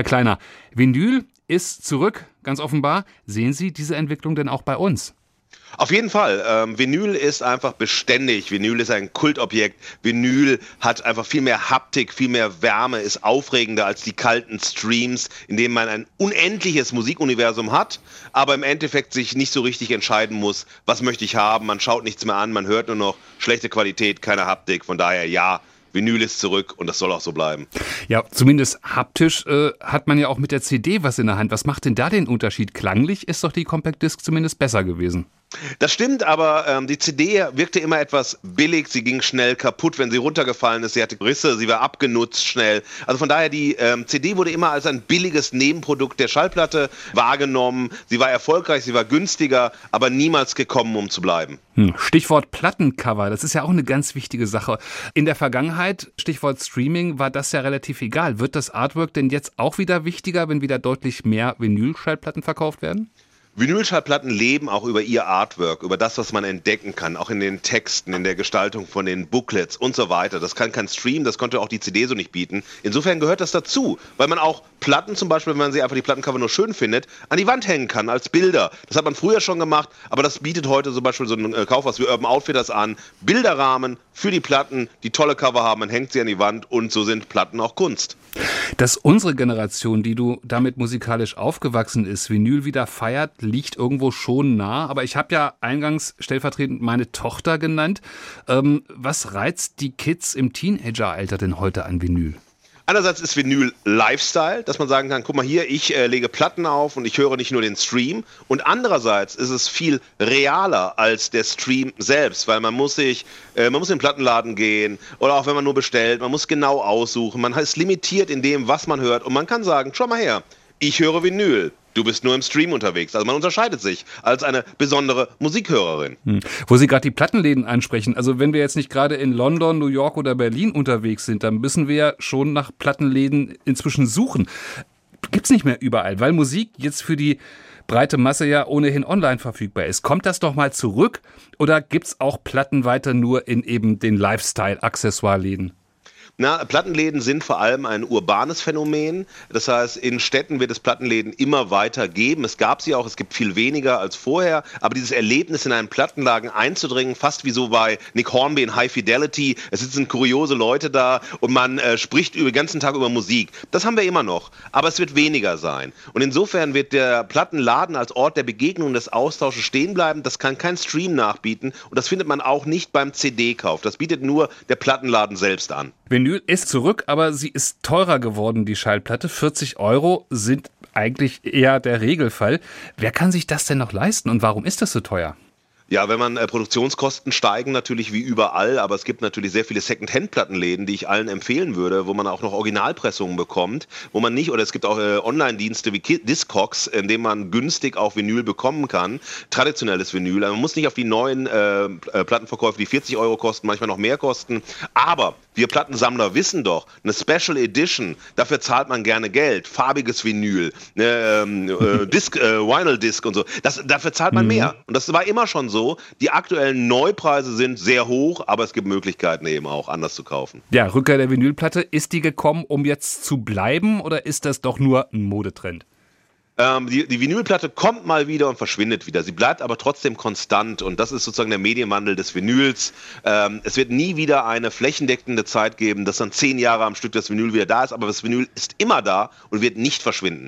Herr Kleiner, Vinyl ist zurück, ganz offenbar. Sehen Sie diese Entwicklung denn auch bei uns? Auf jeden Fall. Ähm, Vinyl ist einfach beständig. Vinyl ist ein Kultobjekt. Vinyl hat einfach viel mehr Haptik, viel mehr Wärme, ist aufregender als die kalten Streams, in denen man ein unendliches Musikuniversum hat, aber im Endeffekt sich nicht so richtig entscheiden muss, was möchte ich haben. Man schaut nichts mehr an, man hört nur noch schlechte Qualität, keine Haptik. Von daher ja, Vinyl ist zurück und das soll auch so bleiben. Ja, zumindest haptisch äh, hat man ja auch mit der CD was in der Hand. Was macht denn da den Unterschied? Klanglich ist doch die Compact Disc zumindest besser gewesen. Das stimmt, aber ähm, die CD wirkte immer etwas billig. Sie ging schnell kaputt, wenn sie runtergefallen ist. Sie hatte Risse, sie war abgenutzt schnell. Also von daher, die ähm, CD wurde immer als ein billiges Nebenprodukt der Schallplatte wahrgenommen. Sie war erfolgreich, sie war günstiger, aber niemals gekommen, um zu bleiben. Hm. Stichwort Plattencover, das ist ja auch eine ganz wichtige Sache. In der Vergangenheit, Stichwort Streaming, war das ja relativ egal. Wird das Artwork denn jetzt auch wieder wichtiger, wenn wieder deutlich mehr Vinyl-Schallplatten verkauft werden? Vinylschallplatten leben auch über ihr Artwork, über das, was man entdecken kann, auch in den Texten, in der Gestaltung von den Booklets und so weiter. Das kann kein Stream, das konnte auch die CD so nicht bieten. Insofern gehört das dazu, weil man auch Platten zum Beispiel, wenn man sie einfach die Plattencover nur schön findet, an die Wand hängen kann als Bilder. Das hat man früher schon gemacht, aber das bietet heute zum Beispiel so ein äh, Kaufhaus wie Urban Outfitters an. Bilderrahmen für die Platten, die tolle Cover haben, man hängt sie an die Wand und so sind Platten auch Kunst. Dass unsere Generation, die du damit musikalisch aufgewachsen ist, Vinyl wieder feiert, liegt irgendwo schon nah. Aber ich habe ja eingangs stellvertretend meine Tochter genannt. Ähm, was reizt die Kids im Teenageralter denn heute an Vinyl? Einerseits ist Vinyl Lifestyle, dass man sagen kann, guck mal hier, ich äh, lege Platten auf und ich höre nicht nur den Stream. Und andererseits ist es viel realer als der Stream selbst, weil man muss sich, äh, man muss in den Plattenladen gehen oder auch wenn man nur bestellt, man muss genau aussuchen. Man ist limitiert in dem, was man hört und man kann sagen, schau mal her, ich höre Vinyl. Du bist nur im Stream unterwegs. Also man unterscheidet sich als eine besondere Musikhörerin. Hm. Wo Sie gerade die Plattenläden ansprechen. Also wenn wir jetzt nicht gerade in London, New York oder Berlin unterwegs sind, dann müssen wir ja schon nach Plattenläden inzwischen suchen. Gibt's nicht mehr überall, weil Musik jetzt für die breite Masse ja ohnehin online verfügbar ist. Kommt das doch mal zurück oder gibt's auch Platten weiter nur in eben den Lifestyle-Accessoire-Läden? Na, Plattenläden sind vor allem ein urbanes Phänomen. Das heißt, in Städten wird es Plattenläden immer weiter geben. Es gab sie auch, es gibt viel weniger als vorher. Aber dieses Erlebnis, in einen Plattenladen einzudringen, fast wie so bei Nick Hornby in High Fidelity, es sitzen kuriose Leute da und man äh, spricht über den ganzen Tag über Musik. Das haben wir immer noch. Aber es wird weniger sein. Und insofern wird der Plattenladen als Ort der Begegnung, des Austausches stehen bleiben. Das kann kein Stream nachbieten. Und das findet man auch nicht beim CD-Kauf. Das bietet nur der Plattenladen selbst an. Vinyl ist zurück, aber sie ist teurer geworden, die Schallplatte. 40 Euro sind eigentlich eher der Regelfall. Wer kann sich das denn noch leisten und warum ist das so teuer? Ja, wenn man äh, Produktionskosten steigen natürlich wie überall, aber es gibt natürlich sehr viele Second-Hand-Plattenläden, die ich allen empfehlen würde, wo man auch noch Originalpressungen bekommt, wo man nicht, oder es gibt auch äh, Online-Dienste wie Discogs, in denen man günstig auch Vinyl bekommen kann, traditionelles Vinyl. Also man muss nicht auf die neuen äh, äh Plattenverkäufe, die 40 Euro kosten, manchmal noch mehr kosten, aber wir Plattensammler wissen doch, eine Special Edition, dafür zahlt man gerne Geld, farbiges Vinyl, ähm, äh, Disc, äh, Vinyl Disc und so, das, dafür zahlt man mhm. mehr. Und das war immer schon so so. Die aktuellen Neupreise sind sehr hoch, aber es gibt Möglichkeiten eben auch anders zu kaufen. Ja, Rückkehr der Vinylplatte, ist die gekommen, um jetzt zu bleiben oder ist das doch nur ein Modetrend? Ähm, die, die Vinylplatte kommt mal wieder und verschwindet wieder. Sie bleibt aber trotzdem konstant und das ist sozusagen der Medienwandel des Vinyls. Ähm, es wird nie wieder eine flächendeckende Zeit geben, dass dann zehn Jahre am Stück das Vinyl wieder da ist, aber das Vinyl ist immer da und wird nicht verschwinden.